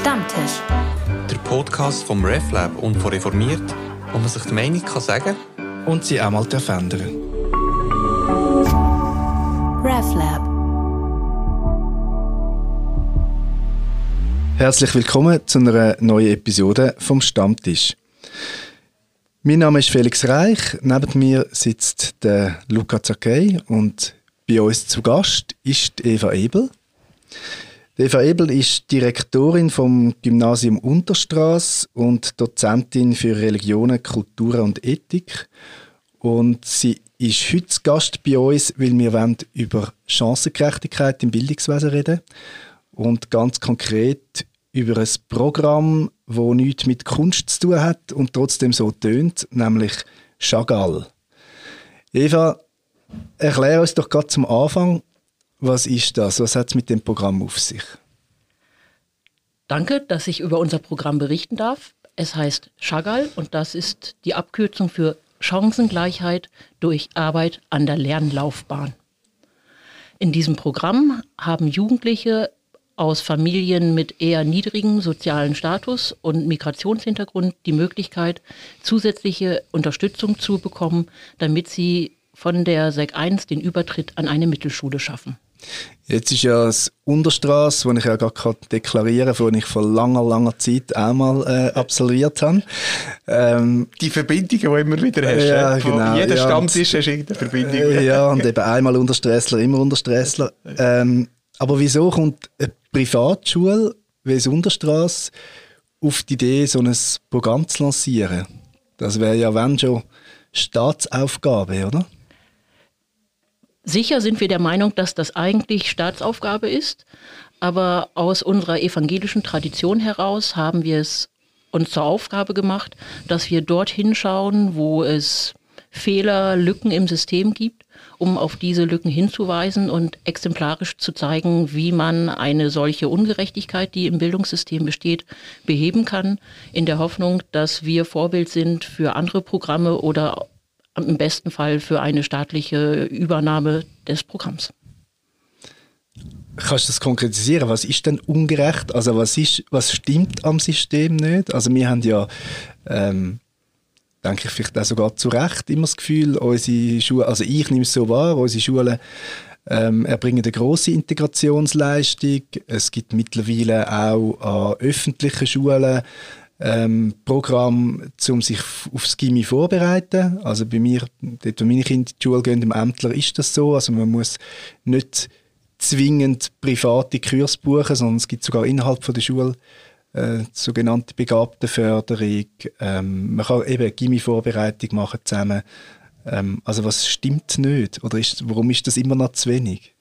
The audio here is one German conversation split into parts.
Stammtisch. Der Podcast vom RefLab und von Reformiert, wo man sich die Meinung kann sagen und sie auch mal verändern RefLab. Herzlich willkommen zu einer neuen Episode vom Stammtisch. Mein Name ist Felix Reich, neben mir sitzt der Luca Zakei und bei uns zu Gast ist Eva Ebel. Eva Ebel ist Direktorin vom Gymnasium Unterstraß und Dozentin für Religionen, Kultur und Ethik. Und sie ist heute Gast bei uns, weil wir über Chancengerechtigkeit im Bildungswesen reden und ganz konkret über ein Programm, wo nichts mit Kunst zu tun hat und trotzdem so tönt, nämlich Chagall. Eva, erklär uns doch gerade zum Anfang, was ist das? Was hat es mit dem Programm auf sich? Danke, dass ich über unser Programm berichten darf. Es heißt Chagall und das ist die Abkürzung für Chancengleichheit durch Arbeit an der Lernlaufbahn. In diesem Programm haben Jugendliche aus Familien mit eher niedrigem sozialen Status und Migrationshintergrund die Möglichkeit, zusätzliche Unterstützung zu bekommen, damit sie von der SEC 1 den Übertritt an eine Mittelschule schaffen. Jetzt ist ja das Unterstraße, das ich ja gerade deklarieren kann, das ich vor langer, langer Zeit einmal äh, absolviert habe. Ähm, die Verbindungen, die du immer wieder hast. Ja, genau. Jeder ja, Stammtisch hast irgendeine Verbindung. Äh, ja, und eben einmal Untersträssler, immer Untersträssler. Ähm, aber wieso kommt eine Privatschule wie das Unterstraße auf die Idee, so ein Programm zu lancieren? Das wäre ja, wenn schon, Staatsaufgabe, oder? Sicher sind wir der Meinung, dass das eigentlich Staatsaufgabe ist, aber aus unserer evangelischen Tradition heraus haben wir es uns zur Aufgabe gemacht, dass wir dort hinschauen, wo es Fehler, Lücken im System gibt, um auf diese Lücken hinzuweisen und exemplarisch zu zeigen, wie man eine solche Ungerechtigkeit, die im Bildungssystem besteht, beheben kann, in der Hoffnung, dass wir Vorbild sind für andere Programme oder im besten Fall für eine staatliche Übernahme des Programms. Kannst du das konkretisieren? Was ist denn ungerecht? Also was, ist, was stimmt am System nicht? Also wir haben ja, ähm, denke ich vielleicht auch sogar zu Recht immer das Gefühl, unsere Schulen, also ich nehme es so wahr, unsere Schulen ähm, erbringen eine grosse Integrationsleistung. Es gibt mittlerweile auch an öffentlichen Schulen ähm, Programm, um sich aufs Gimmi vorzubereiten. Also bei mir, dort wo meine Kinder in die Schule gehen, im Ämtler, ist das so. Also man muss nicht zwingend private Kurs buchen, sondern es gibt sogar innerhalb von der Schule äh, sogenannte Begabtenförderung. Ähm, man kann eben Gimmi-Vorbereitung machen zusammen. Ähm, also was stimmt nicht? Oder ist, warum ist das immer noch zu wenig?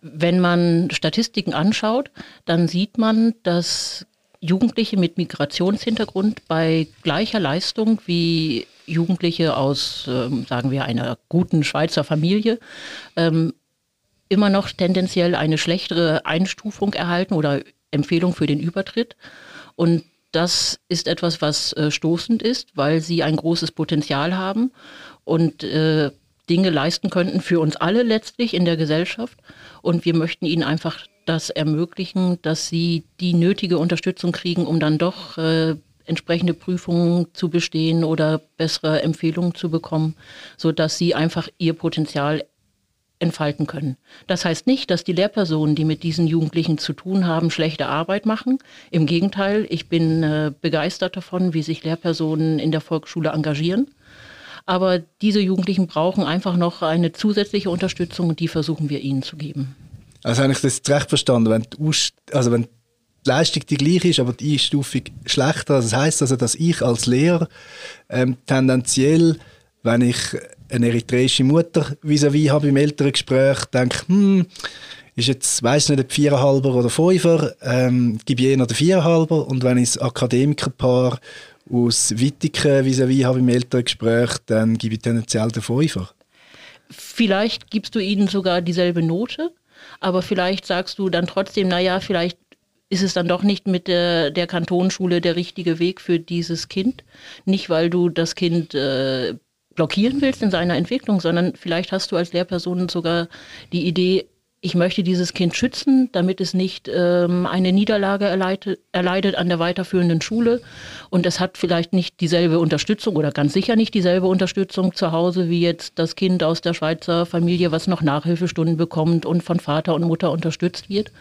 Wenn man Statistiken anschaut, dann sieht man, dass Jugendliche mit Migrationshintergrund bei gleicher Leistung wie Jugendliche aus, ähm, sagen wir, einer guten Schweizer Familie ähm, immer noch tendenziell eine schlechtere Einstufung erhalten oder Empfehlung für den Übertritt. Und das ist etwas, was äh, stoßend ist, weil sie ein großes Potenzial haben und äh, Dinge leisten könnten für uns alle letztlich in der Gesellschaft. Und wir möchten ihnen einfach das ermöglichen, dass sie die nötige Unterstützung kriegen, um dann doch äh, entsprechende Prüfungen zu bestehen oder bessere Empfehlungen zu bekommen, sodass sie einfach ihr Potenzial entfalten können. Das heißt nicht, dass die Lehrpersonen, die mit diesen Jugendlichen zu tun haben, schlechte Arbeit machen. Im Gegenteil, ich bin äh, begeistert davon, wie sich Lehrpersonen in der Volksschule engagieren. Aber diese Jugendlichen brauchen einfach noch eine zusätzliche Unterstützung und die versuchen wir ihnen zu geben. Also habe ich das recht verstanden, wenn die, also wenn die Leistung die gleiche ist, aber die Einstufung schlechter, also das heißt also, dass ich als Lehrer ähm, tendenziell, wenn ich eine eritreische Mutter vis-à-vis -vis habe im Elterngespräch, denke, hm, ist jetzt, weiss nicht, ob Viererhalber oder Fünfer, ähm, gebe eher den Viererhalber und wenn ich ein Akademikerpaar aus Wittigen vis-à-vis -vis habe im Elterngespräch, dann gebe ich tendenziell den Fünfer. Vielleicht gibst du ihnen sogar dieselbe Note, aber vielleicht sagst du dann trotzdem, naja, vielleicht ist es dann doch nicht mit der, der Kantonschule der richtige Weg für dieses Kind. Nicht, weil du das Kind äh, blockieren willst in seiner Entwicklung, sondern vielleicht hast du als Lehrperson sogar die Idee, ich möchte dieses Kind schützen, damit es nicht ähm, eine Niederlage erleidet, erleidet an der weiterführenden Schule. Und es hat vielleicht nicht dieselbe Unterstützung oder ganz sicher nicht dieselbe Unterstützung zu Hause wie jetzt das Kind aus der Schweizer Familie, was noch Nachhilfestunden bekommt und von Vater und Mutter unterstützt wird.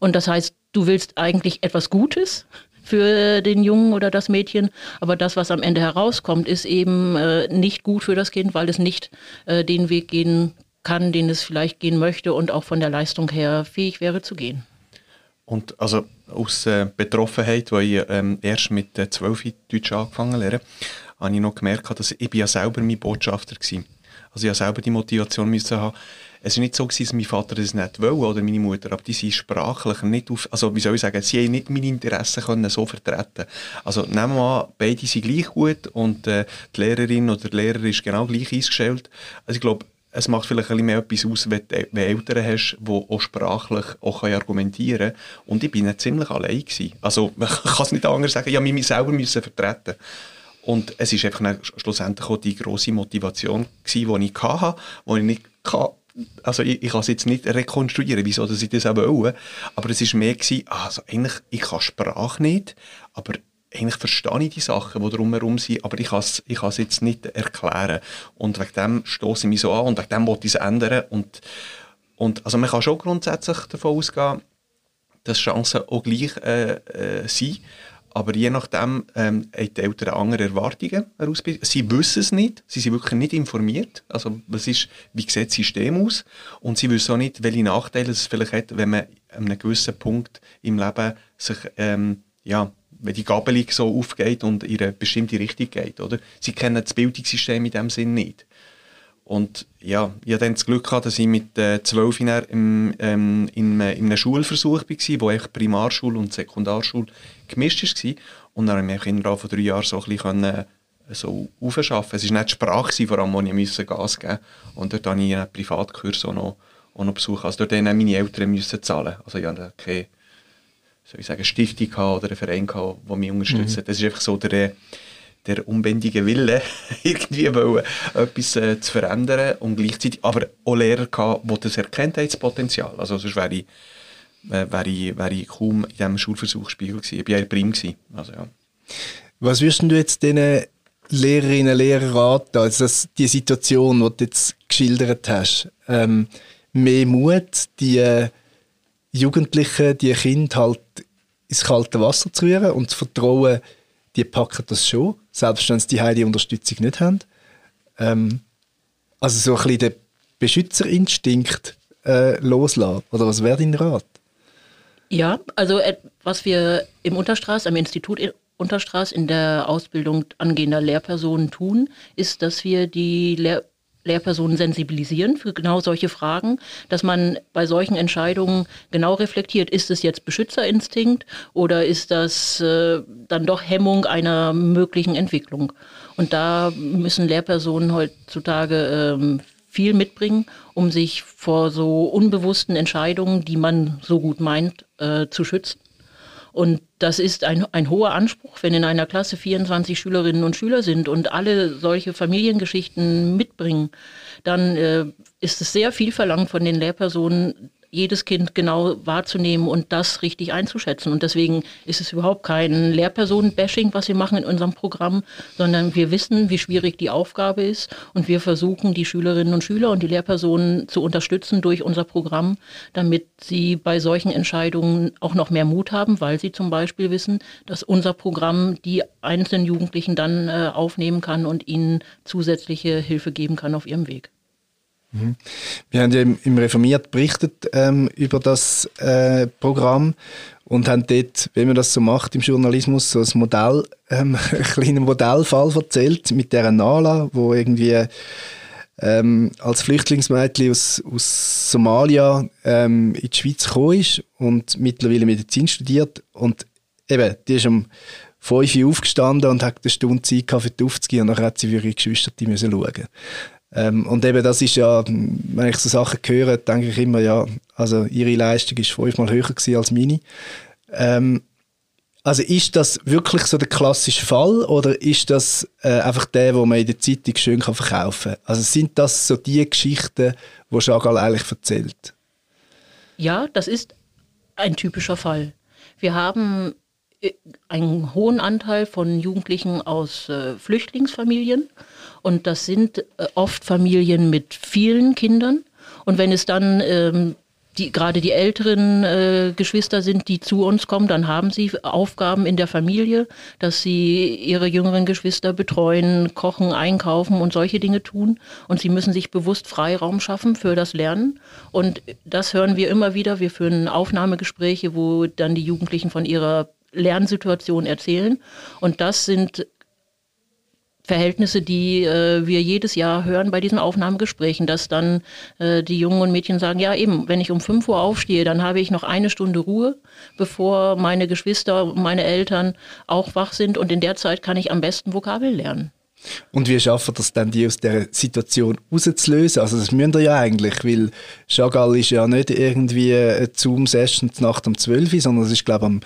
Und das heißt, du willst eigentlich etwas Gutes für den Jungen oder das Mädchen, aber das, was am Ende herauskommt, ist eben äh, nicht gut für das Kind, weil es nicht äh, den Weg gehen kann, den es vielleicht gehen möchte und auch von der Leistung her fähig wäre zu gehen. Und also aus äh, Betroffenheit, weil ich ähm, erst mit äh, 12 Deutsch angefangen habe, habe ich noch gemerkt, dass ich ja selber mein Botschafter war. Also ich habe selber die Motivation müssen haben. Es war nicht so, dass mein Vater das nicht wollte oder meine Mutter, aber die sind sprachlich nicht auf, also wie soll ich sagen, sie haben nicht meine Interessen können so vertreten. Also nehmen wir an, beide sind gleich gut und äh, die Lehrerin oder der Lehrer ist genau gleich eingestellt. Also ich glaube, es macht vielleicht ein bisschen mehr etwas aus, wenn du Eltern hast, die auch sprachlich auch argumentieren können. Und ich bin ziemlich allein gewesen. Also, man kann es nicht anders sagen, ich musste mich selber müssen vertreten. Und es ist einfach schlussendlich auch die grosse Motivation gewesen, die ich hatte, die ich nicht kann, also ich, ich kann es jetzt nicht rekonstruieren, wieso dass ich das auch will, aber es war mehr gewesen, also eigentlich, ich kann Sprache nicht, aber eigentlich verstehe ich die Sachen, die drumherum sind, aber ich kann es ich jetzt nicht erklären. Und wegen dem stoße ich mich so an und wegen dem wollte ich es ändern. Und, und also man kann schon grundsätzlich davon ausgehen, dass Chancen auch gleich äh, äh, sind. Aber je nachdem ähm, haben die Eltern andere Erwartungen Sie wissen es nicht, sie sind wirklich nicht informiert. Also was ist, wie sieht das System aus? Und sie wissen auch nicht, welche Nachteile es vielleicht hat, wenn man an einem gewissen Punkt im Leben sich ähm, ja, wenn die Gabelung so aufgeht und in eine bestimmte Richtung geht, oder? Sie kennen das Bildungssystem in dem Sinn nicht. Und ja, ich hatte dann das Glück gehabt, dass ich mit äh, zwölf äh, im, ähm, in, in einem Schulversuch war, wo echt Primarschule und Sekundarschule gemischt war. Und dann habe ich mich innerhalb von drei Jahren so ein bisschen äh, so aufschaffen. Es war nicht die Sprache, vor allem, wo ich musste Gas geben musste. Und dort habe ich einen Privatkurs auch noch, auch noch besucht. Also dort mussten meine Eltern müssen zahlen. Also ich hatte keine soll ich sagen, Stiftung oder einen Verein gehabt, der mich unterstützt mhm. Das ist einfach so der, der unbändige Wille, irgendwie wollen, etwas äh, zu verändern und gleichzeitig aber auch Lehrer gehabt, die das erkennt haben, das Potenzial. Also sonst wäre ich, äh, wäre ich, wäre ich kaum in diesem Schulversuchsspiegel gewesen. Ich war ja Prim gewesen. Also, ja. Was würdest du jetzt diesen Lehrerinnen und Lehrern raten, also das, die Situation, die du jetzt geschildert hast, ähm, mehr Mut, die äh, Jugendlichen, die Kinder halt ins kalte Wasser zu rühren und zu vertrauen, die packen das schon, selbst wenn sie die die Unterstützung nicht haben. Ähm, also so ein bisschen den Beschützerinstinkt äh, loslassen. Oder was wäre dein Rat? Ja, also äh, was wir im Unterstraß, am Institut Unterstraß in der Ausbildung angehender Lehrpersonen tun, ist, dass wir die Lehr Lehrpersonen sensibilisieren für genau solche Fragen, dass man bei solchen Entscheidungen genau reflektiert, ist es jetzt Beschützerinstinkt oder ist das äh, dann doch Hemmung einer möglichen Entwicklung? Und da müssen Lehrpersonen heutzutage ähm, viel mitbringen, um sich vor so unbewussten Entscheidungen, die man so gut meint, äh, zu schützen. Und das ist ein, ein hoher Anspruch, wenn in einer Klasse 24 Schülerinnen und Schüler sind und alle solche Familiengeschichten mitbringen, dann äh, ist es sehr viel verlangt von den Lehrpersonen, jedes Kind genau wahrzunehmen und das richtig einzuschätzen. Und deswegen ist es überhaupt kein Lehrpersonen-Bashing, was wir machen in unserem Programm, sondern wir wissen, wie schwierig die Aufgabe ist und wir versuchen, die Schülerinnen und Schüler und die Lehrpersonen zu unterstützen durch unser Programm, damit sie bei solchen Entscheidungen auch noch mehr Mut haben, weil sie zum Beispiel wissen, dass unser Programm die einzelnen Jugendlichen dann äh, aufnehmen kann und ihnen zusätzliche Hilfe geben kann auf ihrem Weg. Mhm. Wir haben ja im, Reformiert berichtet ähm, über das äh, Programm und haben dort, wie man das so macht im Journalismus, so ein Modell, ähm, einen kleinen Modellfall erzählt mit der Nala, wo irgendwie ähm, als Flüchtlingsmädchen aus, aus Somalia ähm, in die Schweiz gekommen ist und mittlerweile Medizin studiert und eben, die ist um 5 Uhr aufgestanden und hat eine Stunde Zeit für die aufzugehen und dann hat sie für ihre Geschwister die müssen schauen. Ähm, und eben das ist ja, wenn ich so Sachen höre, denke ich immer, ja, also ihre Leistung ist fünfmal höher gewesen als meine. Ähm, also ist das wirklich so der klassische Fall oder ist das äh, einfach der, wo man in der Zeitung schön kann verkaufen kann? Also sind das so die Geschichten, die Chagall eigentlich erzählt? Ja, das ist ein typischer Fall. Wir haben äh, einen hohen Anteil von Jugendlichen aus äh, Flüchtlingsfamilien und das sind äh, oft Familien mit vielen Kindern. Und wenn es dann ähm, die, gerade die älteren äh, Geschwister sind, die zu uns kommen, dann haben sie Aufgaben in der Familie, dass sie ihre jüngeren Geschwister betreuen, kochen, einkaufen und solche Dinge tun. Und sie müssen sich bewusst Freiraum schaffen für das Lernen. Und das hören wir immer wieder. Wir führen Aufnahmegespräche, wo dann die Jugendlichen von ihrer Lernsituation erzählen. Und das sind Verhältnisse, die äh, wir jedes Jahr hören bei diesen Aufnahmegesprächen, dass dann äh, die Jungen und Mädchen sagen, ja eben, wenn ich um 5 Uhr aufstehe, dann habe ich noch eine Stunde Ruhe, bevor meine Geschwister und meine Eltern auch wach sind und in der Zeit kann ich am besten Vokabeln lernen. Und wie schaffen das dann, die aus der Situation rauszulösen? Also das müssen wir ja eigentlich, weil Chagall ist ja nicht irgendwie eine Zoom-Session Nacht um 12 Uhr, sondern es ist, glaube ich, am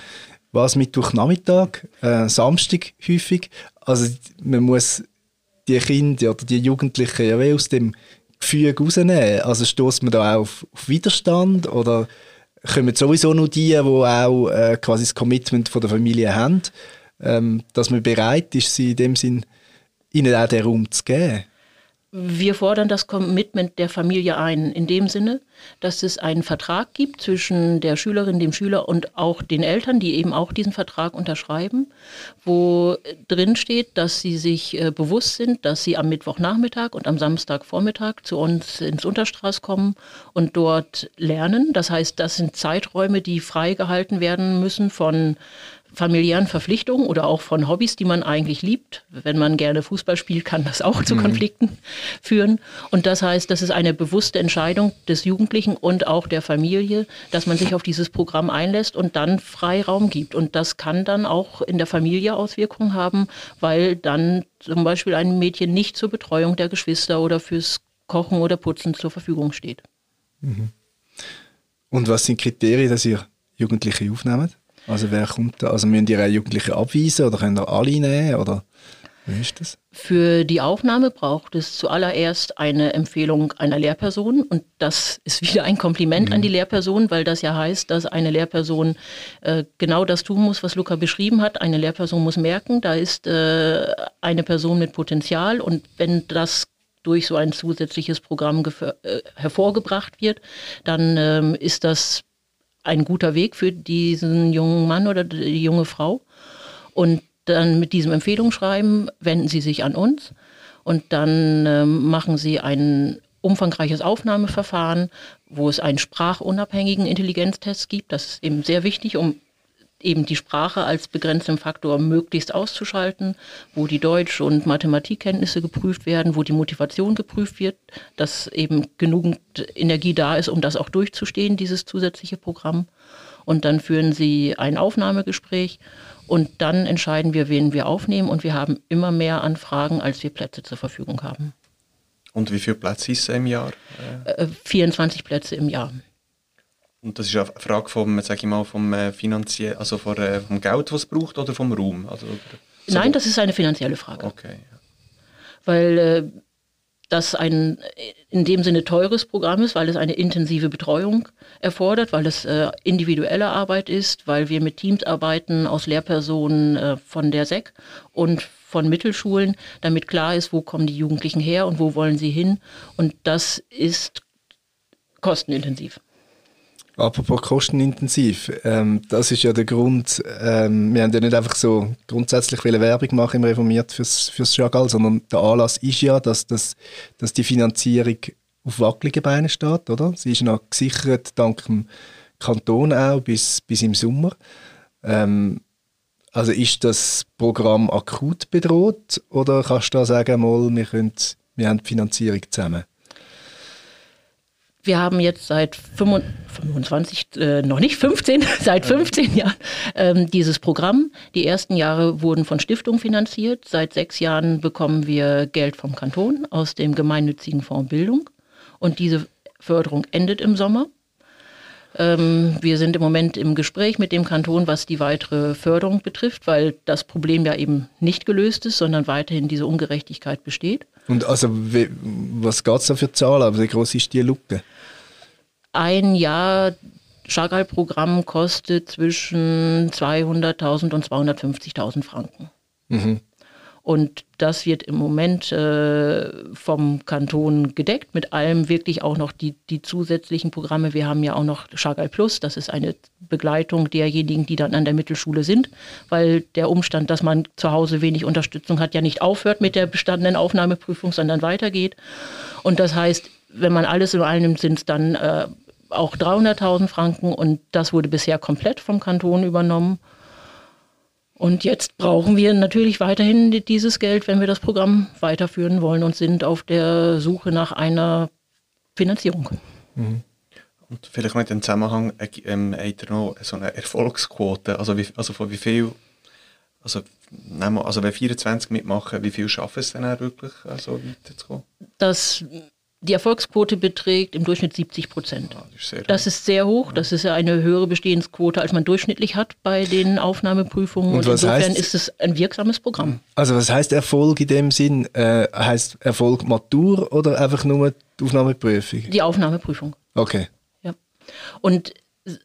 was Mittwochnachmittag, äh, Samstag häufig. Also man muss die Kinder oder die Jugendlichen ja aus dem Gefühl rausnehmen. Also stoßt man da auch auf, auf, Widerstand oder kommen sowieso nur die, die auch äh, quasi das Commitment von der Familie haben, ähm, dass man bereit ist, sie in dem Sinn ihnen auch den Raum zu geben? Wir fordern das Commitment der Familie ein, in dem Sinne, dass es einen Vertrag gibt zwischen der Schülerin, dem Schüler und auch den Eltern, die eben auch diesen Vertrag unterschreiben, wo drin steht, dass sie sich äh, bewusst sind, dass sie am Mittwochnachmittag und am Samstagvormittag zu uns ins Unterstraß kommen und dort lernen. Das heißt, das sind Zeiträume, die freigehalten werden müssen von familiären Verpflichtungen oder auch von Hobbys, die man eigentlich liebt. Wenn man gerne Fußball spielt, kann das auch zu mhm. Konflikten führen. Und das heißt, das ist eine bewusste Entscheidung des Jugendlichen und auch der Familie, dass man sich auf dieses Programm einlässt und dann Freiraum gibt. Und das kann dann auch in der Familie Auswirkungen haben, weil dann zum Beispiel ein Mädchen nicht zur Betreuung der Geschwister oder fürs Kochen oder Putzen zur Verfügung steht. Mhm. Und was sind Kriterien, dass ihr Jugendliche aufnehmt? Also wer kommt da? Also müssen die Jugendlichen abweisen oder können da alle nehmen? Oder wie ist das? Für die Aufnahme braucht es zuallererst eine Empfehlung einer Lehrperson und das ist wieder ein Kompliment mhm. an die Lehrperson, weil das ja heißt, dass eine Lehrperson äh, genau das tun muss, was Luca beschrieben hat. Eine Lehrperson muss merken, da ist äh, eine Person mit Potenzial und wenn das durch so ein zusätzliches Programm äh, hervorgebracht wird, dann ähm, ist das ein guter Weg für diesen jungen Mann oder die junge Frau. Und dann mit diesem Empfehlungsschreiben wenden Sie sich an uns und dann äh, machen Sie ein umfangreiches Aufnahmeverfahren, wo es einen sprachunabhängigen Intelligenztest gibt. Das ist eben sehr wichtig, um eben die Sprache als begrenzten Faktor möglichst auszuschalten, wo die Deutsch- und Mathematikkenntnisse geprüft werden, wo die Motivation geprüft wird, dass eben genügend Energie da ist, um das auch durchzustehen, dieses zusätzliche Programm. Und dann führen sie ein Aufnahmegespräch und dann entscheiden wir, wen wir aufnehmen und wir haben immer mehr Anfragen, als wir Plätze zur Verfügung haben. Und wie viele Plätze ist es im Jahr? 24 äh, Plätze im Jahr. Und das ist eine Frage vom, sag ich mal, vom äh, finanziell, also vom, äh, vom Geld, was es braucht, oder vom Raum? Also, so Nein, das ist eine finanzielle Frage. Okay. Weil äh, das ein in dem Sinne teures Programm ist, weil es eine intensive Betreuung erfordert, weil es äh, individuelle Arbeit ist, weil wir mit Teams arbeiten aus Lehrpersonen äh, von der SEC und von Mittelschulen, damit klar ist, wo kommen die Jugendlichen her und wo wollen sie hin. Und das ist kostenintensiv. Apropos kostenintensiv, ähm, das ist ja der Grund, ähm, wir haben ja nicht einfach so grundsätzlich Werbung machen im Reformiert fürs, fürs sondern der Anlass ist ja, dass, das, dass die Finanzierung auf wackeligen Beinen steht, oder? Sie ist noch gesichert dank dem Kanton auch bis, bis im Sommer. Ähm, also ist das Programm akut bedroht oder kannst du da sagen, mal, wir, können, wir haben die Finanzierung zusammen? Wir haben jetzt seit 25, äh, noch nicht 15, seit 15 Jahren ähm, dieses Programm. Die ersten Jahre wurden von Stiftungen finanziert. Seit sechs Jahren bekommen wir Geld vom Kanton aus dem gemeinnützigen Fonds Bildung. Und diese Förderung endet im Sommer. Ähm, wir sind im Moment im Gespräch mit dem Kanton, was die weitere Förderung betrifft, weil das Problem ja eben nicht gelöst ist, sondern weiterhin diese Ungerechtigkeit besteht. Und also, was geht es da für Zahlen? Wie groß ist die Lücke? Ein Jahr Chagall-Programm kostet zwischen 200.000 und 250.000 Franken. Mhm. Und das wird im Moment äh, vom Kanton gedeckt, mit allem wirklich auch noch die, die zusätzlichen Programme. Wir haben ja auch noch Chagall Plus, das ist eine Begleitung derjenigen, die dann an der Mittelschule sind, weil der Umstand, dass man zu Hause wenig Unterstützung hat, ja nicht aufhört mit der bestandenen Aufnahmeprüfung, sondern weitergeht. Und das heißt, wenn man alles in allem nimmt, sind es dann äh, auch 300.000 Franken und das wurde bisher komplett vom Kanton übernommen. Und jetzt brauchen wir natürlich weiterhin dieses Geld, wenn wir das Programm weiterführen wollen und sind auf der Suche nach einer Finanzierung. Mhm. Und vielleicht noch in dem Zusammenhang ähm, habt ihr noch so eine Erfolgsquote, also, wie, also von wie viel, also, also wenn 24 mitmachen, wie viel schaffen es dann wirklich, so also weiterzukommen? Das die Erfolgsquote beträgt im Durchschnitt 70 Prozent. Ist das, ist sehr hoch. Das ist ja eine höhere Bestehensquote, als man durchschnittlich hat bei den Aufnahmeprüfungen. Und, Und insofern heißt, ist es ein wirksames Programm. Also was heißt Erfolg in dem Sinn? Äh, heißt Erfolg Matur oder einfach nur die Aufnahmeprüfung? Die Aufnahmeprüfung. Okay. Ja. Und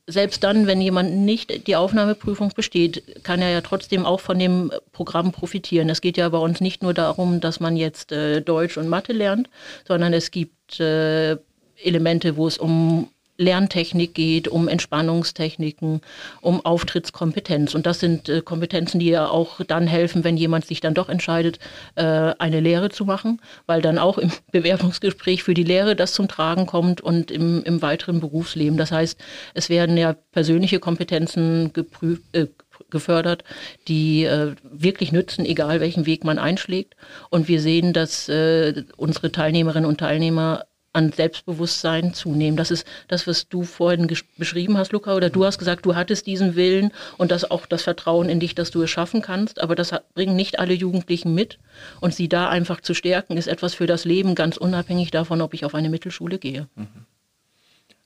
selbst dann, wenn jemand nicht die Aufnahmeprüfung besteht, kann er ja trotzdem auch von dem Programm profitieren. Es geht ja bei uns nicht nur darum, dass man jetzt äh, Deutsch und Mathe lernt, sondern es gibt äh, Elemente, wo es um Lerntechnik geht, um Entspannungstechniken, um Auftrittskompetenz. Und das sind äh, Kompetenzen, die ja auch dann helfen, wenn jemand sich dann doch entscheidet, äh, eine Lehre zu machen, weil dann auch im Bewerbungsgespräch für die Lehre das zum Tragen kommt und im, im weiteren Berufsleben. Das heißt, es werden ja persönliche Kompetenzen geprüft, äh, gefördert, die äh, wirklich nützen, egal welchen Weg man einschlägt. Und wir sehen, dass äh, unsere Teilnehmerinnen und Teilnehmer an Selbstbewusstsein zunehmen. Das ist das, was du vorhin beschrieben hast, Luca, oder du hast gesagt, du hattest diesen Willen und das auch das Vertrauen in dich, dass du es schaffen kannst, aber das bringen nicht alle Jugendlichen mit und sie da einfach zu stärken, ist etwas für das Leben, ganz unabhängig davon, ob ich auf eine Mittelschule gehe. Mhm.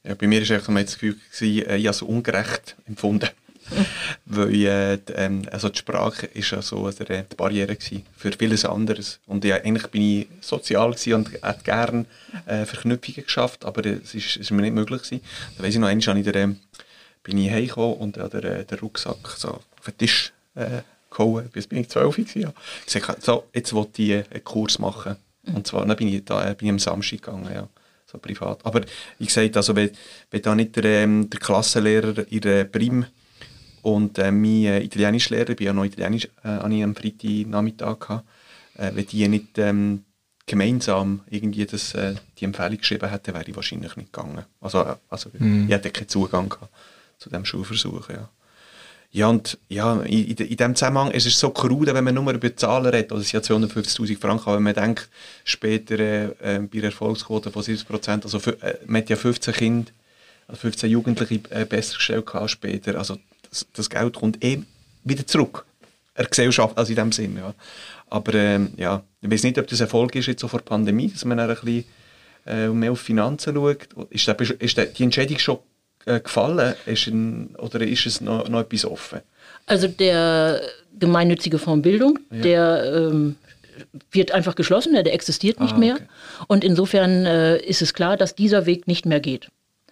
Ja, bei mir war das Gefühl, äh, ich habe es ungerecht empfunden. Weil äh, die, ähm, also die Sprache ist ja so äh, die Barriere für vieles anderes. Und ja, eigentlich bin ich sozial und hätte gerne äh, Verknüpfungen geschafft, aber es ist, ist mir nicht möglich gewesen. Da weiss ich noch, einmal ich der, ähm, bin ich heimgekommen und habe den, äh, den Rucksack so auf den Tisch äh, gehauen. Bis bin ich zwölf gewesen. Ja. Ich sagte, so, jetzt wollte ich einen Kurs machen. Und zwar dann bin ich, da, bin ich am Samstag gegangen. Ja so privat. Aber ich sagte, also, wenn, wenn da nicht der, ähm, der Klassenlehrer in der Prim und äh, mein äh, Italienischlehrer, ich bin ja noch Italienisch äh, am Freitagnachmittag gehabt, äh, wenn die nicht ähm, gemeinsam irgendwie das, äh, die Empfehlung geschrieben hätten, wäre ich wahrscheinlich nicht gegangen. Also, äh, also mm. ich hätte keinen Zugang gehabt zu diesem Schulversuch, ja. Ja, und ja, in, in, in dem Zusammenhang ist es so krude, wenn man nur über Zahlen redet, also es sind ja 250'000 Franken, aber wenn man denkt, später äh, äh bei einer Erfolgsquote von 70%, also äh, man hat ja 15 Kinder, also 15 Jugendliche äh, besser gestellt später, also das, Geld kommt eh wieder zurück. Der Gesellschaft, also in dem Sinne. Ja. Aber ähm, ja, ich weiß nicht, ob das Erfolg ist jetzt so vor der Pandemie, dass man ein bisschen äh, mehr auf Finanzen schaut. Ist, der, ist der, die Entscheidung schon äh, gefallen ist ein, oder ist es noch, noch etwas offen? Also der gemeinnützige Fonds Bildung, ja. der ähm, wird einfach geschlossen, der existiert nicht ah, okay. mehr. Und insofern äh, ist es klar, dass dieser Weg nicht mehr geht.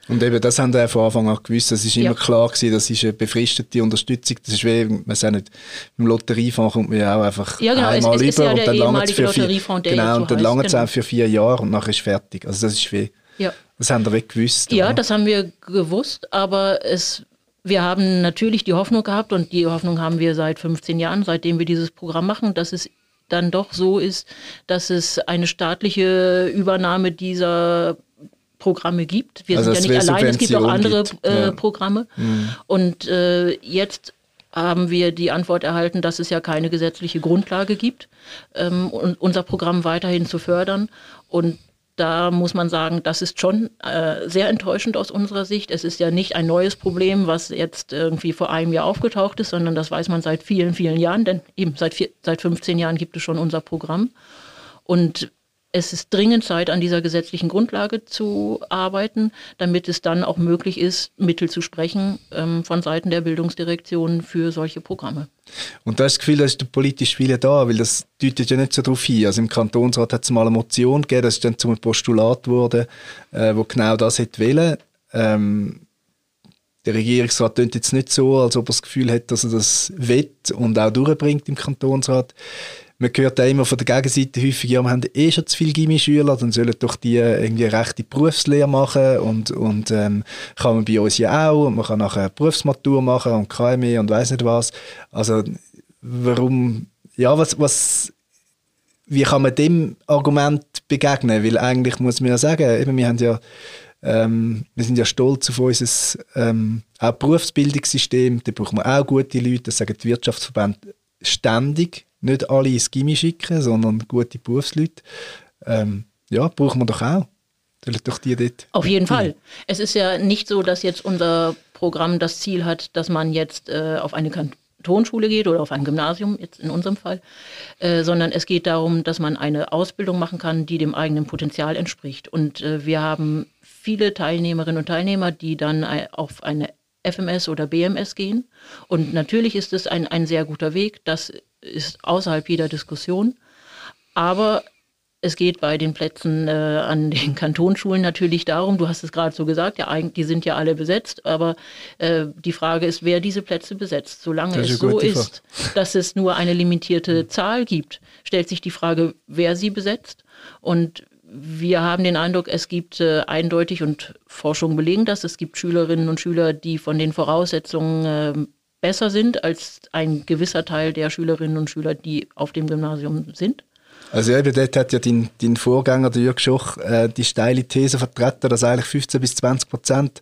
Und eben, das haben wir von Anfang an gewusst. Es ist immer ja. klar gewesen, das ist eine befristete Unterstützung. Das ist wie, man sagt nicht, beim Lotteriefonds kommt man ja auch einfach ja, genau. einmal es, es über ja und dann lange es für vier, genau, und dann lange genau. für vier Jahre und nachher ist fertig. Also das ist wie, ja. das haben wir gewusst. Ja, oder? das haben wir gewusst, aber es wir haben natürlich die Hoffnung gehabt und die Hoffnung haben wir seit 15 Jahren, seitdem wir dieses Programm machen, dass es dann doch so ist, dass es eine staatliche Übernahme dieser Programme gibt. Wir also sind ja nicht allein, es gibt auch andere äh, ja. Programme. Mhm. Und äh, jetzt haben wir die Antwort erhalten, dass es ja keine gesetzliche Grundlage gibt, ähm, und unser Programm weiterhin zu fördern. Und da muss man sagen, das ist schon äh, sehr enttäuschend aus unserer Sicht. Es ist ja nicht ein neues Problem, was jetzt irgendwie vor einem Jahr aufgetaucht ist, sondern das weiß man seit vielen, vielen Jahren, denn eben seit, vier, seit 15 Jahren gibt es schon unser Programm. Und es ist dringend Zeit, an dieser gesetzlichen Grundlage zu arbeiten, damit es dann auch möglich ist, Mittel zu sprechen ähm, von Seiten der Bildungsdirektion für solche Programme. Und da ist das Gefühl, da ist der politische Wille da, weil das deutet ja nicht so darauf hin. Also im Kantonsrat hat es mal eine Motion gegeben, das ist dann zum Postulat geworden, äh, wo genau das hätte wollen. Ähm, der Regierungsrat tut jetzt nicht so, als ob er das Gefühl hat, dass er das wett und auch durchbringt im Kantonsrat. Man hört auch immer von der Gegenseite häufig, ja, wir haben eh schon zu viele Gimmischüler, dann sollen doch die irgendwie eine rechte Berufslehre machen und, und ähm, kann man bei uns ja auch und man kann nachher eine Berufsmatur machen und KME und weiß nicht was. Also warum, ja, was, was, wie kann man dem Argument begegnen? Weil eigentlich muss man ja sagen, eben, wir haben ja ähm, wir sind ja stolz auf unser ähm, auch Berufsbildungssystem. Da brauchen wir auch gute Leute. Das sagen die Wirtschaftsverbände ständig. Nicht alle ins Gimmi schicken, sondern gute Berufsleute. Ähm, ja, brauchen wir doch auch. Doch die dort Auf jeden Fall. Es ist ja nicht so, dass jetzt unser Programm das Ziel hat, dass man jetzt äh, auf eine Kantonsschule geht oder auf ein Gymnasium, jetzt in unserem Fall, äh, sondern es geht darum, dass man eine Ausbildung machen kann, die dem eigenen Potenzial entspricht. Und äh, wir haben viele Teilnehmerinnen und Teilnehmer, die dann auf eine FMS oder BMS gehen. Und natürlich ist es ein, ein sehr guter Weg. Das ist außerhalb jeder Diskussion. Aber es geht bei den Plätzen äh, an den Kantonsschulen natürlich darum, du hast es gerade so gesagt, ja, die sind ja alle besetzt, aber äh, die Frage ist, wer diese Plätze besetzt. Solange es so ist, dass es nur eine limitierte Zahl gibt, stellt sich die Frage, wer sie besetzt. Und wir haben den Eindruck, es gibt äh, eindeutig und Forschung belegen das, es gibt Schülerinnen und Schüler, die von den Voraussetzungen äh, besser sind als ein gewisser Teil der Schülerinnen und Schüler, die auf dem Gymnasium sind. Also eben dort hat ja dein, dein Vorgänger, der Jürg Schoch, äh, die steile These vertreten, dass eigentlich 15 bis 20 Prozent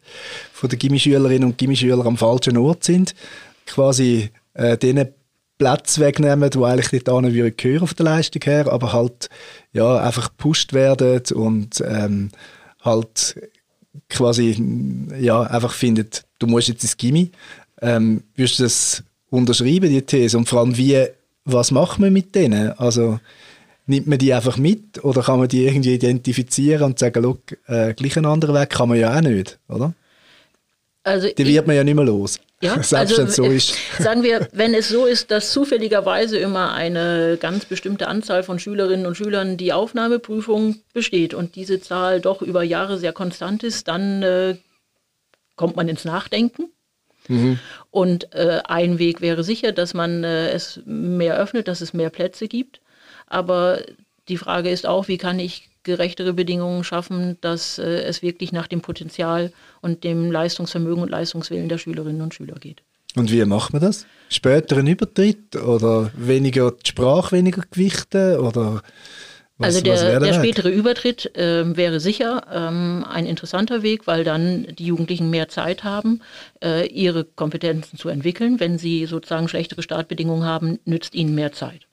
der Gimmischülerinnen und Gimmischüler am falschen Ort sind. Quasi äh, denen Platz wegnehmen, die eigentlich nicht an würden gehören von der Leistung her, aber halt ja, einfach gepusht werden und ähm, halt quasi ja, einfach findet, du musst jetzt ins Gimmi. Ähm, würdest du das unterschreiben, die These? Und vor allem, wie, was macht man mit denen? Also nimmt man die einfach mit oder kann man die irgendwie identifizieren und sagen, look, äh, gleich einen anderen Weg kann man ja auch nicht, oder? Also die wird man ja nicht mehr los. Ja, Selbst also, wenn es so ist. Sagen wir, wenn es so ist, dass zufälligerweise immer eine ganz bestimmte Anzahl von Schülerinnen und Schülern die Aufnahmeprüfung besteht und diese Zahl doch über Jahre sehr konstant ist, dann äh, kommt man ins Nachdenken. Mhm. Und äh, ein Weg wäre sicher, dass man äh, es mehr öffnet, dass es mehr Plätze gibt. Aber die Frage ist auch, wie kann ich gerechtere Bedingungen schaffen, dass äh, es wirklich nach dem Potenzial und dem Leistungsvermögen und Leistungswillen der Schülerinnen und Schüler geht. Und wie macht man das? Späteren Übertritt oder weniger die Sprache weniger gewichten oder was, also der, der spätere Übertritt äh, wäre sicher ähm, ein interessanter Weg, weil dann die Jugendlichen mehr Zeit haben, äh, ihre Kompetenzen zu entwickeln. Wenn sie sozusagen schlechtere Startbedingungen haben, nützt ihnen mehr Zeit.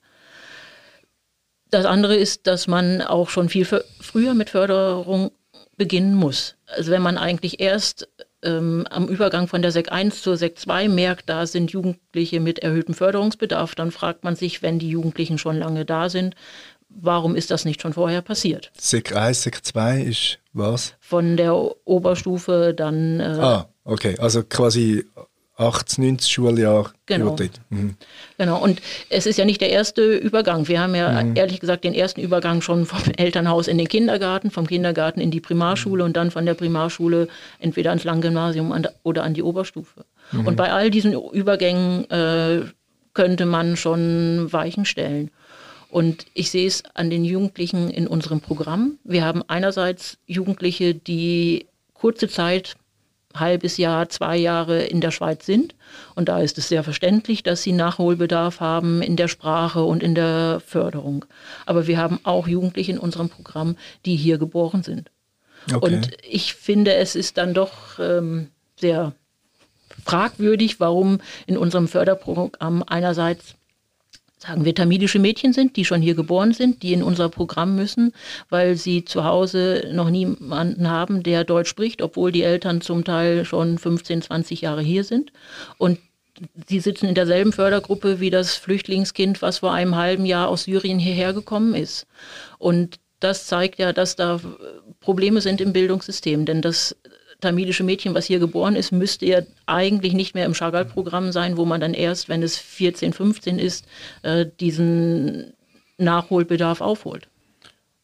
Das andere ist, dass man auch schon viel früher mit Förderung beginnen muss. Also wenn man eigentlich erst ähm, am Übergang von der SEC 1 zur SEC 2 merkt, da sind Jugendliche mit erhöhtem Förderungsbedarf, dann fragt man sich, wenn die Jugendlichen schon lange da sind, warum ist das nicht schon vorher passiert? SEC 1, SEC 2 ist was? Von der Oberstufe dann. Äh, ah, okay, also quasi 18, 90 Schuljahr genau. Mhm. Genau, und es ist ja nicht der erste Übergang. Wir haben ja mhm. ehrlich gesagt den ersten Übergang schon vom Elternhaus in den Kindergarten, vom Kindergarten in die Primarschule mhm. und dann von der Primarschule entweder ans Langgymnasium an, oder an die Oberstufe. Mhm. Und bei all diesen Übergängen äh, könnte man schon Weichen stellen. Und ich sehe es an den Jugendlichen in unserem Programm. Wir haben einerseits Jugendliche, die kurze Zeit halbes Jahr, zwei Jahre in der Schweiz sind. Und da ist es sehr verständlich, dass sie Nachholbedarf haben in der Sprache und in der Förderung. Aber wir haben auch Jugendliche in unserem Programm, die hier geboren sind. Okay. Und ich finde, es ist dann doch ähm, sehr fragwürdig, warum in unserem Förderprogramm einerseits sagen wir, tamidische Mädchen sind, die schon hier geboren sind, die in unser Programm müssen, weil sie zu Hause noch niemanden haben, der Deutsch spricht, obwohl die Eltern zum Teil schon 15, 20 Jahre hier sind. Und sie sitzen in derselben Fördergruppe wie das Flüchtlingskind, was vor einem halben Jahr aus Syrien hierher gekommen ist. Und das zeigt ja, dass da Probleme sind im Bildungssystem, denn das tamidische Mädchen, was hier geboren ist, müsste ja eigentlich nicht mehr im Chagall-Programm sein, wo man dann erst, wenn es 14, 15 ist, äh, diesen Nachholbedarf aufholt.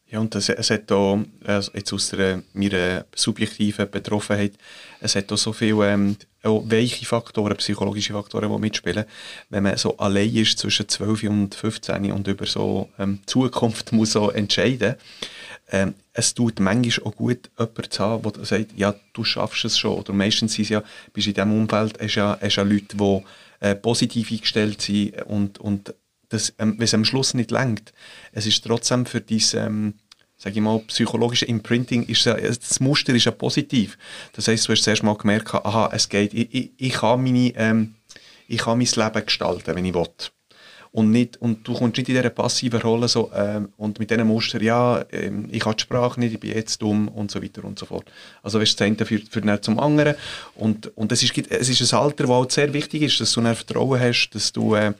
Ja, und das, es hat auch, also jetzt aus der, meiner subjektiven Betroffenheit, es hat auch so viele ähm, auch weiche Faktoren, psychologische Faktoren, die mitspielen. Wenn man so allein ist zwischen 12 und 15 und über so ähm, Zukunft muss so entscheiden, ähm, es tut manchmal auch gut, jemanden zu haben, der sagt, ja, du schaffst es schon. Oder meistens es ja, bist in diesem Umfeld, hast ja, hast ja Leute, die äh, positiv eingestellt sind und, und das, ähm, wenn es am Schluss nicht lenkt, es ist trotzdem für diese, ähm, sage ich mal, psychologische Imprinting, ist das Muster ist ja positiv. Das heißt, du hast zuerst mal gemerkt, aha, es geht, ich, ich, ich, kann, meine, ähm, ich kann mein Leben gestalten, wenn ich will und, nicht, und du kommst nicht in dieser passiven Rolle so, ähm, und mit diesen Muster, ja, ähm, ich habe die Sprache nicht, ich bin jetzt dumm und so weiter und so fort. Also weißt, das eine führt, führt zum anderen und, und es, ist, es ist ein Alter, das halt sehr wichtig ist, dass du ein Vertrauen hast, dass du äh,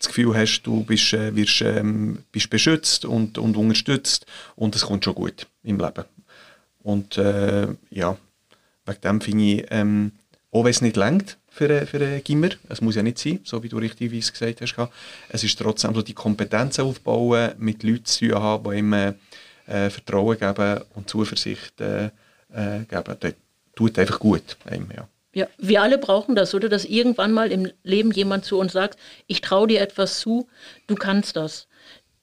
das Gefühl hast, du bist, äh, wirst, ähm, bist beschützt und, und unterstützt und es kommt schon gut im Leben. Und äh, ja, wegen dem finde ich, ähm, auch wenn es nicht längt, für, einen, für einen Gimmer. Es muss ja nicht sein, so wie du richtigerweise gesagt hast. Es ist trotzdem so die Kompetenzen aufbauen, mit Leuten zu haben, die ihm äh, Vertrauen geben und Zuversicht äh, äh, geben. Das tut einfach gut. Einem, ja. Ja, wir alle brauchen das, oder? Dass irgendwann mal im Leben jemand zu uns sagt, ich traue dir etwas zu, du kannst das.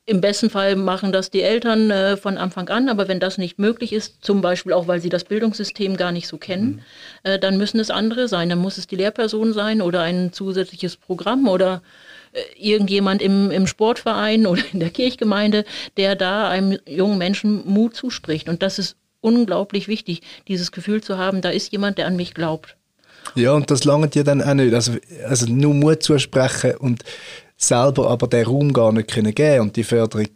Im besten Fall machen das die Eltern äh, von Anfang an, aber wenn das nicht möglich ist, zum Beispiel auch, weil sie das Bildungssystem gar nicht so kennen, mhm. äh, dann müssen es andere sein. Dann muss es die Lehrperson sein oder ein zusätzliches Programm oder äh, irgendjemand im, im Sportverein oder in der Kirchgemeinde, der da einem jungen Menschen Mut zuspricht. Und das ist unglaublich wichtig, dieses Gefühl zu haben, da ist jemand, der an mich glaubt. Ja, und das langt ja dann auch nicht. Also, also nur Mut zusprechen und selber aber den Raum gar nicht können geben und die Förderung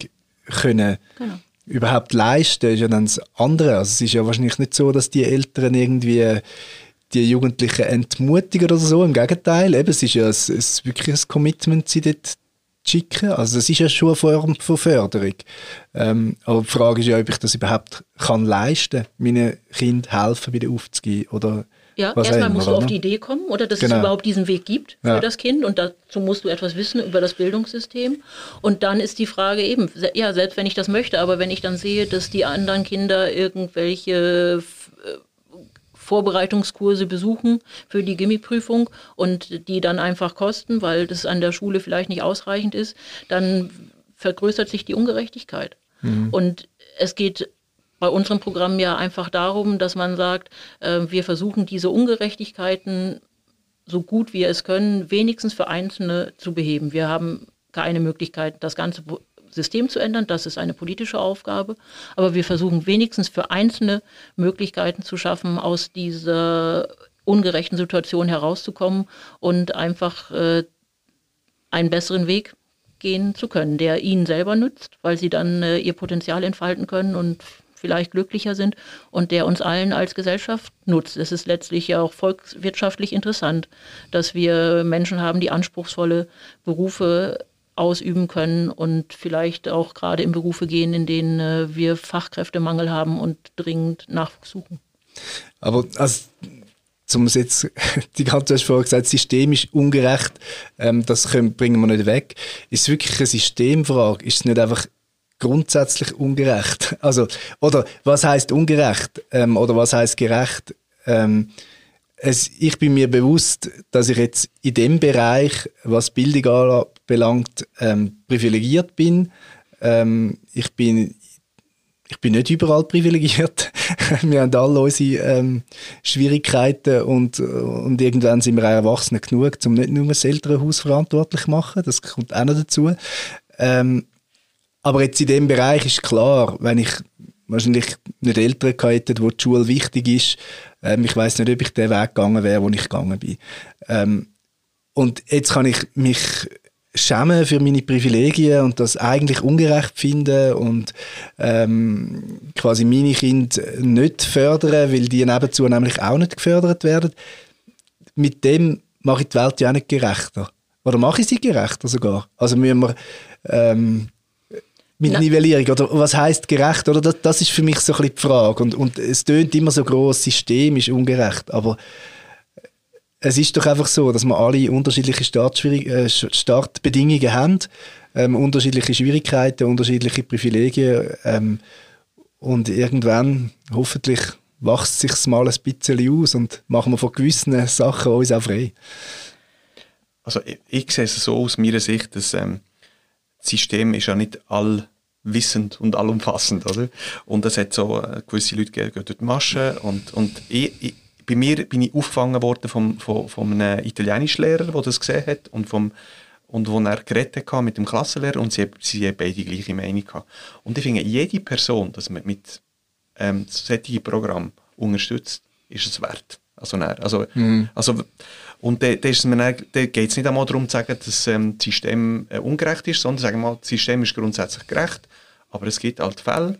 können genau. überhaupt leisten, ist ja dann das andere. Also es ist ja wahrscheinlich nicht so, dass die Eltern irgendwie die Jugendlichen entmutigen oder so. Im Gegenteil, eben, es ist ja ein, ein, wirklich ein Commitment, sie dort zu schicken. Also es ist ja schon eine Form von Förderung. Ähm, aber die Frage ist ja, ob ich das überhaupt kann leisten kann, meinen Kindern helfen, wieder aufzugehen oder ja, erstmal musst du auf die Idee kommen oder dass genau. es überhaupt diesen Weg gibt für ja. das Kind und dazu musst du etwas wissen über das Bildungssystem. Und dann ist die Frage eben, ja, selbst wenn ich das möchte, aber wenn ich dann sehe, dass die anderen Kinder irgendwelche äh, Vorbereitungskurse besuchen für die Gimmi-Prüfung und die dann einfach kosten, weil das an der Schule vielleicht nicht ausreichend ist, dann vergrößert sich die Ungerechtigkeit. Mhm. Und es geht bei unserem Programm ja einfach darum, dass man sagt, äh, wir versuchen diese Ungerechtigkeiten so gut wir es können, wenigstens für Einzelne zu beheben. Wir haben keine Möglichkeit, das ganze System zu ändern. Das ist eine politische Aufgabe. Aber wir versuchen wenigstens für Einzelne Möglichkeiten zu schaffen, aus dieser ungerechten Situation herauszukommen und einfach äh, einen besseren Weg gehen zu können, der ihnen selber nützt, weil sie dann äh, ihr Potenzial entfalten können und vielleicht glücklicher sind und der uns allen als Gesellschaft nutzt. Es ist letztlich ja auch volkswirtschaftlich interessant, dass wir Menschen haben, die anspruchsvolle Berufe ausüben können und vielleicht auch gerade in Berufe gehen, in denen äh, wir Fachkräftemangel haben und dringend Nachwuchs suchen. Aber also, zum jetzt, die ganze hast vorher gesagt, systemisch ungerecht, ähm, das können, bringen wir nicht weg. Ist es wirklich eine Systemfrage? Ist es nicht einfach grundsätzlich ungerecht? Also, oder was heißt ungerecht? Ähm, oder was heißt gerecht? Ähm, es, ich bin mir bewusst, dass ich jetzt in dem Bereich, was Bildung anbelangt, ähm, privilegiert bin. Ähm, ich bin ich bin nicht überall privilegiert. wir haben alle unsere ähm, Schwierigkeiten und, und irgendwann sind wir auch Erwachsene genug, um nicht nur das Elternhaus verantwortlich zu machen. Das kommt auch noch dazu. Ähm, aber jetzt in dem Bereich ist klar, wenn ich wahrscheinlich nicht Eltern hätte, wo die Schule wichtig ist, ähm, ich weiß nicht, ob ich den Weg gegangen wäre, wo ich gegangen bin. Ähm, und jetzt kann ich mich schämen für meine Privilegien und das eigentlich ungerecht finden und ähm, quasi meine Kinder nicht fördern, weil die nebenzu nämlich auch nicht gefördert werden. Mit dem mache ich die Welt ja auch nicht gerechter. Oder mache ich sie gerechter sogar? Also müssen wir ähm, mit ja. Nivellierung oder was heißt gerecht oder das, das ist für mich so ein bisschen die Frage und, und es tönt immer so groß System ist ungerecht aber es ist doch einfach so dass wir alle unterschiedliche äh, Startbedingungen haben ähm, unterschiedliche Schwierigkeiten unterschiedliche Privilegien ähm, und irgendwann hoffentlich wächst sich mal ein bisschen aus und machen wir von gewissen Sachen uns auch frei. Also ich, ich sehe es so aus meiner Sicht, dass ähm, System ist ja nicht allwissend und allumfassend, oder? Und es hat so äh, gewisse Leute gehen, gehen durch die Masche und, und ich, ich, bei mir bin ich aufgefangen worden vom, vom, von einem Italienischlehrer, der das gesehen hat und vom und wo er geredet hat mit dem Klassenlehrer und sie, sie haben beide die gleiche Meinung gehabt. Und ich finde, jede Person, dass man mit ähm, solchen Programmen unterstützt, ist es wert. Also, also, mhm. also und da, da, da geht es nicht einmal darum zu sagen, dass ähm, das System äh, ungerecht ist, sondern sagen wir mal, das System ist grundsätzlich gerecht, aber es gibt halt Fälle,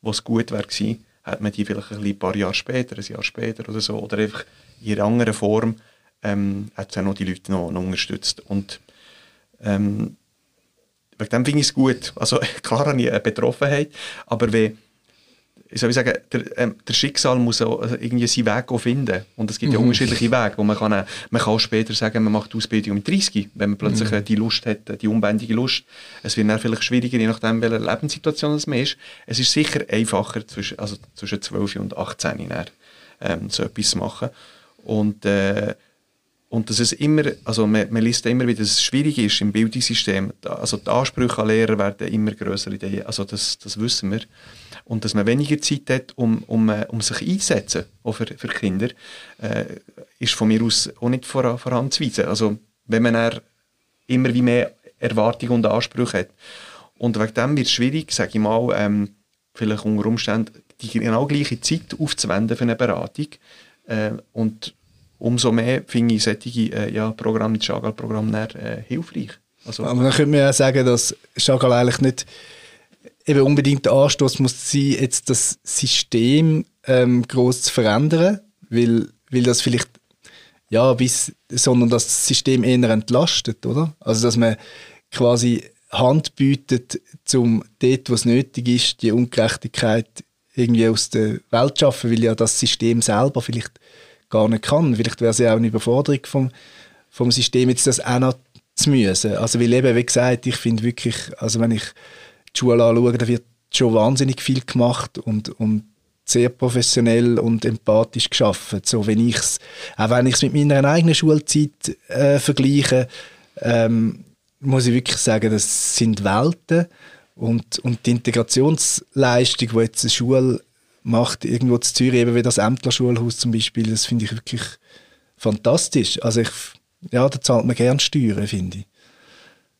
wo es gut wäre gewesen, hat man die vielleicht ein, ein paar Jahre später, ein Jahr später oder so, oder einfach in einer anderen Form, ähm, hat es auch noch die Leute noch, noch unterstützt. Und ähm, wegen dem finde ich es gut. Also klar habe ich eine Betroffenheit, aber wenn ich soll sagen, der, ähm, der Schicksal muss auch also irgendwie seinen Weg finden. Und es gibt mhm. ja unterschiedliche Wege, wo man kann, äh, man kann auch später sagen, man macht die Ausbildung mit 30, wenn man plötzlich mhm. Äh, die Lust hat, äh, die unbändige Lust. Es wird dann vielleicht schwieriger, je nachdem, welche Lebenssituation es man ist. Es ist sicher einfacher, zwischen, also zwischen 12 und 18 dann, ähm, so etwas zu machen. Und äh, und dass es immer, also man, man liest immer wieder, dass es schwierig ist im Bildungssystem. Also die Ansprüche an Lehrer werden immer grösser. Also das, das wissen wir. Und dass man weniger Zeit hat, um, um, äh, um sich einzusetzen, für, für Kinder, äh, ist von mir aus auch nicht vor, voranzuweisen. Also wenn man immer wie mehr Erwartungen und Ansprüche hat. Und wegen dem wird es schwierig, sage ich mal, ähm, vielleicht unter Umständen die genau gleiche Zeit aufzuwenden für eine Beratung. Äh, und umso mehr finde ich solche äh, ja, Programme, das Chagall-Programm äh, hilfreich. Also, Aber dann könnte man ja sagen, dass Chagall eigentlich nicht eben unbedingt der Anstoß muss sein, jetzt das System ähm, groß zu verändern, weil, weil das vielleicht ja bis, sondern das System eher entlastet, oder? Also dass man quasi Hand bietet, um dort, wo es nötig ist, die Ungerechtigkeit irgendwie aus der Welt zu schaffen, weil ja das System selber vielleicht gar nicht kann. Vielleicht wäre es ja auch eine Überforderung vom, vom System, jetzt das auch noch zu müssen. Also weil eben, wie gesagt, ich finde wirklich, also wenn ich die Schule anschaue, da wird schon wahnsinnig viel gemacht und, und sehr professionell und empathisch geschaffen. So, wenn ich's, auch wenn ich es mit meiner eigenen Schulzeit äh, vergleiche, ähm, muss ich wirklich sagen, das sind Welten und, und die Integrationsleistung, die jetzt eine Schule macht, irgendwo zu Zürich, eben wie das Ämtler-Schulhaus zum Beispiel, das finde ich wirklich fantastisch. Also ich, ja, da zahlt man gern Steuern, finde ich.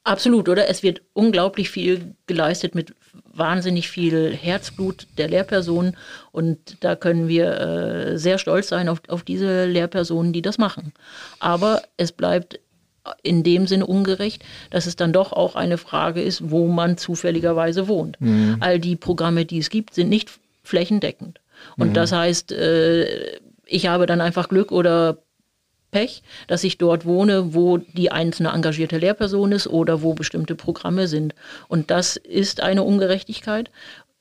Absolut, oder? Es wird unglaublich viel geleistet mit wahnsinnig viel Herzblut der Lehrpersonen und da können wir äh, sehr stolz sein auf, auf diese Lehrpersonen, die das machen. Aber es bleibt in dem Sinne ungerecht, dass es dann doch auch eine Frage ist, wo man zufälligerweise wohnt. Mhm. All die Programme, die es gibt, sind nicht flächendeckend. Und mhm. das heißt, äh, ich habe dann einfach Glück oder Pech, dass ich dort wohne, wo die einzelne engagierte Lehrperson ist oder wo bestimmte Programme sind. Und das ist eine Ungerechtigkeit.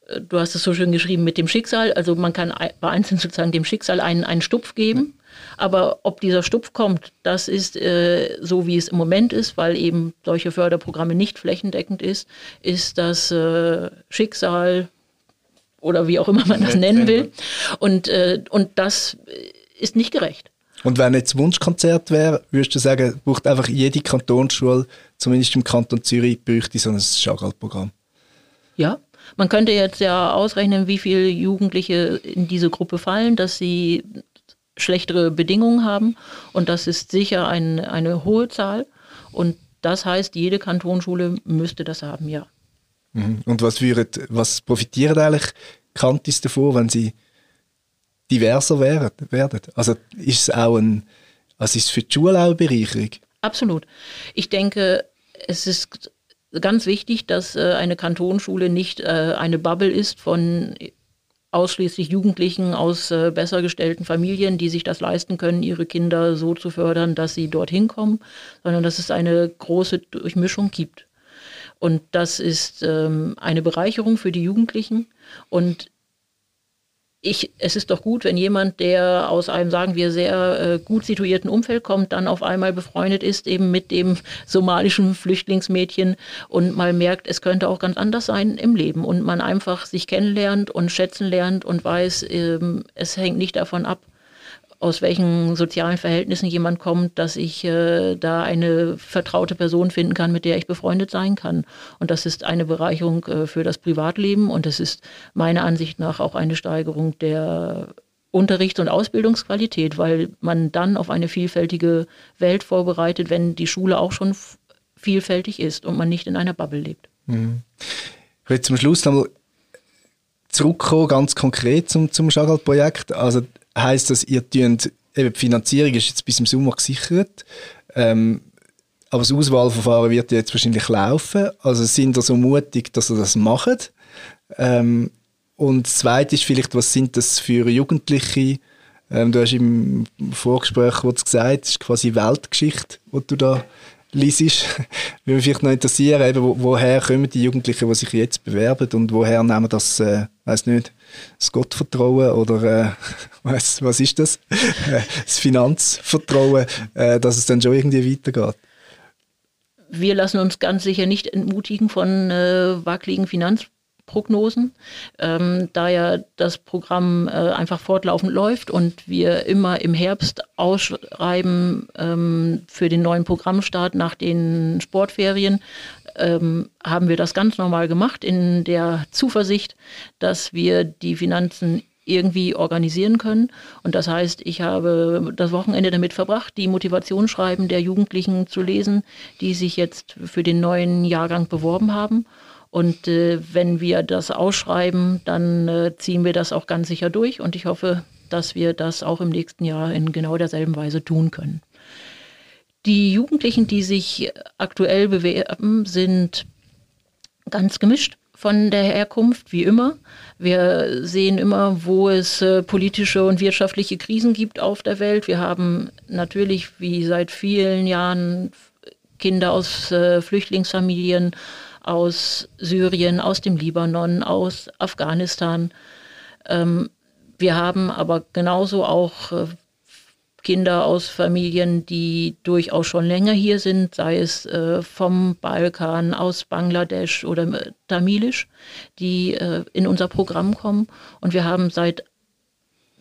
Äh, du hast es so schön geschrieben mit dem Schicksal. Also man kann bei Einzelnen sozusagen dem Schicksal einen, einen Stupf geben. Aber ob dieser Stupf kommt, das ist äh, so, wie es im Moment ist, weil eben solche Förderprogramme nicht flächendeckend ist, ist das äh, Schicksal oder wie auch immer man das nennen will. Und, äh, und das ist nicht gerecht. Und wenn jetzt Wunschkonzert wäre, würdest du sagen, braucht einfach jede Kantonsschule, zumindest im Kanton Zürich, bräuchte so ein Chagall-Programm? Ja, man könnte jetzt ja ausrechnen, wie viele Jugendliche in diese Gruppe fallen, dass sie schlechtere Bedingungen haben. Und das ist sicher ein, eine hohe Zahl. Und das heißt, jede Kantonsschule müsste das haben, ja. Mhm. Und was, würden, was profitieren eigentlich Kantis davon, wenn sie diverser werden? Also ist es auch ein, also ist es für die Schule auch eine Bereicherung? Absolut. Ich denke, es ist ganz wichtig, dass äh, eine Kantonsschule nicht äh, eine Bubble ist von ausschließlich Jugendlichen aus äh, besser gestellten Familien, die sich das leisten können, ihre Kinder so zu fördern, dass sie dorthin kommen, sondern dass es eine große Durchmischung gibt. Und das ist ähm, eine Bereicherung für die Jugendlichen. Und ich, es ist doch gut, wenn jemand, der aus einem, sagen wir, sehr äh, gut situierten Umfeld kommt, dann auf einmal befreundet ist, eben mit dem somalischen Flüchtlingsmädchen und mal merkt, es könnte auch ganz anders sein im Leben. Und man einfach sich kennenlernt und schätzen lernt und weiß, ähm, es hängt nicht davon ab, aus welchen sozialen Verhältnissen jemand kommt, dass ich äh, da eine vertraute Person finden kann, mit der ich befreundet sein kann. Und das ist eine Bereicherung äh, für das Privatleben und es ist meiner Ansicht nach auch eine Steigerung der Unterrichts- und Ausbildungsqualität, weil man dann auf eine vielfältige Welt vorbereitet, wenn die Schule auch schon vielfältig ist und man nicht in einer Bubble lebt. Mhm. Ich will zum Schluss nochmal zurückkommen, ganz konkret zum, zum Chagall-Projekt. Also heißt das, ihr tönt, eben die Finanzierung ist jetzt bis zum Sommer gesichert, ähm, aber das Auswahlverfahren wird jetzt wahrscheinlich laufen. Also sind ihr so mutig, dass ihr das macht? Ähm, und das Zweite ist vielleicht, was sind das für Jugendliche? Ähm, du hast im Vorgespräch gesagt, es ist quasi Weltgeschichte, die du da liest. Würde mich vielleicht noch interessieren, eben, wo, woher kommen die Jugendlichen, die sich jetzt bewerben und woher nehmen das, äh, weiß nicht, das Gottvertrauen oder äh, was, was ist das? das Finanzvertrauen, äh, dass es dann schon irgendwie weitergeht. Wir lassen uns ganz sicher nicht entmutigen von äh, wackeligen Finanzprognosen, ähm, da ja das Programm äh, einfach fortlaufend läuft und wir immer im Herbst ausschreiben ähm, für den neuen Programmstart nach den Sportferien, ähm, haben wir das ganz normal gemacht in der Zuversicht, dass wir die Finanzen irgendwie organisieren können. Und das heißt, ich habe das Wochenende damit verbracht, die Motivationsschreiben der Jugendlichen zu lesen, die sich jetzt für den neuen Jahrgang beworben haben. Und äh, wenn wir das ausschreiben, dann äh, ziehen wir das auch ganz sicher durch. Und ich hoffe, dass wir das auch im nächsten Jahr in genau derselben Weise tun können. Die Jugendlichen, die sich aktuell bewerben, sind ganz gemischt von der Herkunft, wie immer. Wir sehen immer, wo es äh, politische und wirtschaftliche Krisen gibt auf der Welt. Wir haben natürlich, wie seit vielen Jahren, Kinder aus äh, Flüchtlingsfamilien, aus Syrien, aus dem Libanon, aus Afghanistan. Ähm, wir haben aber genauso auch äh, Kinder aus Familien, die durchaus schon länger hier sind, sei es äh, vom Balkan, aus Bangladesch oder äh, Tamilisch, die äh, in unser Programm kommen. Und wir haben seit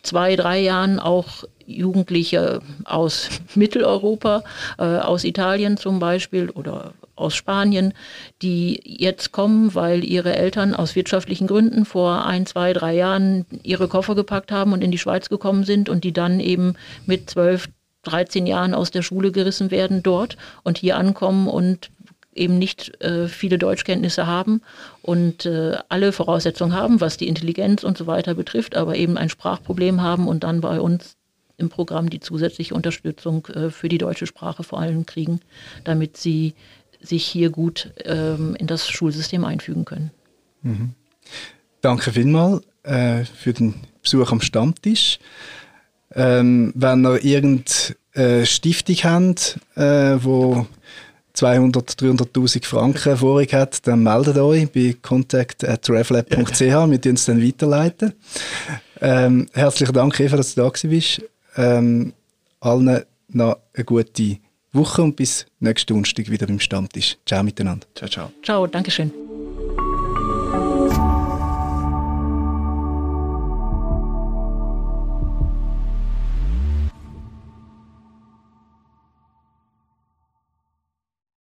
zwei, drei Jahren auch Jugendliche aus Mitteleuropa, äh, aus Italien zum Beispiel oder aus Spanien, die jetzt kommen, weil ihre Eltern aus wirtschaftlichen Gründen vor ein, zwei, drei Jahren ihre Koffer gepackt haben und in die Schweiz gekommen sind und die dann eben mit zwölf, 13 Jahren aus der Schule gerissen werden dort und hier ankommen und eben nicht äh, viele Deutschkenntnisse haben und äh, alle Voraussetzungen haben, was die Intelligenz und so weiter betrifft, aber eben ein Sprachproblem haben und dann bei uns im Programm die zusätzliche Unterstützung äh, für die deutsche Sprache vor allem kriegen, damit sie sich hier gut ähm, in das Schulsystem einfügen können. Mhm. Danke vielmals äh, für den Besuch am Stammtisch. Ähm, wenn ihr irgendeine Stiftung habt, äh, wo 200, 300'000 Franken vorig hat, dann meldet euch bei contact.reflab.ch. Wir leiten es dann weiterleiten. Ähm, herzlichen Dank, Eva, dass du da bist. Ähm, allen noch eine gute Woche und bis nächsten Donnerstag wieder beim Stammtisch. Ciao miteinander. Ciao, ciao. Ciao, Dankeschön.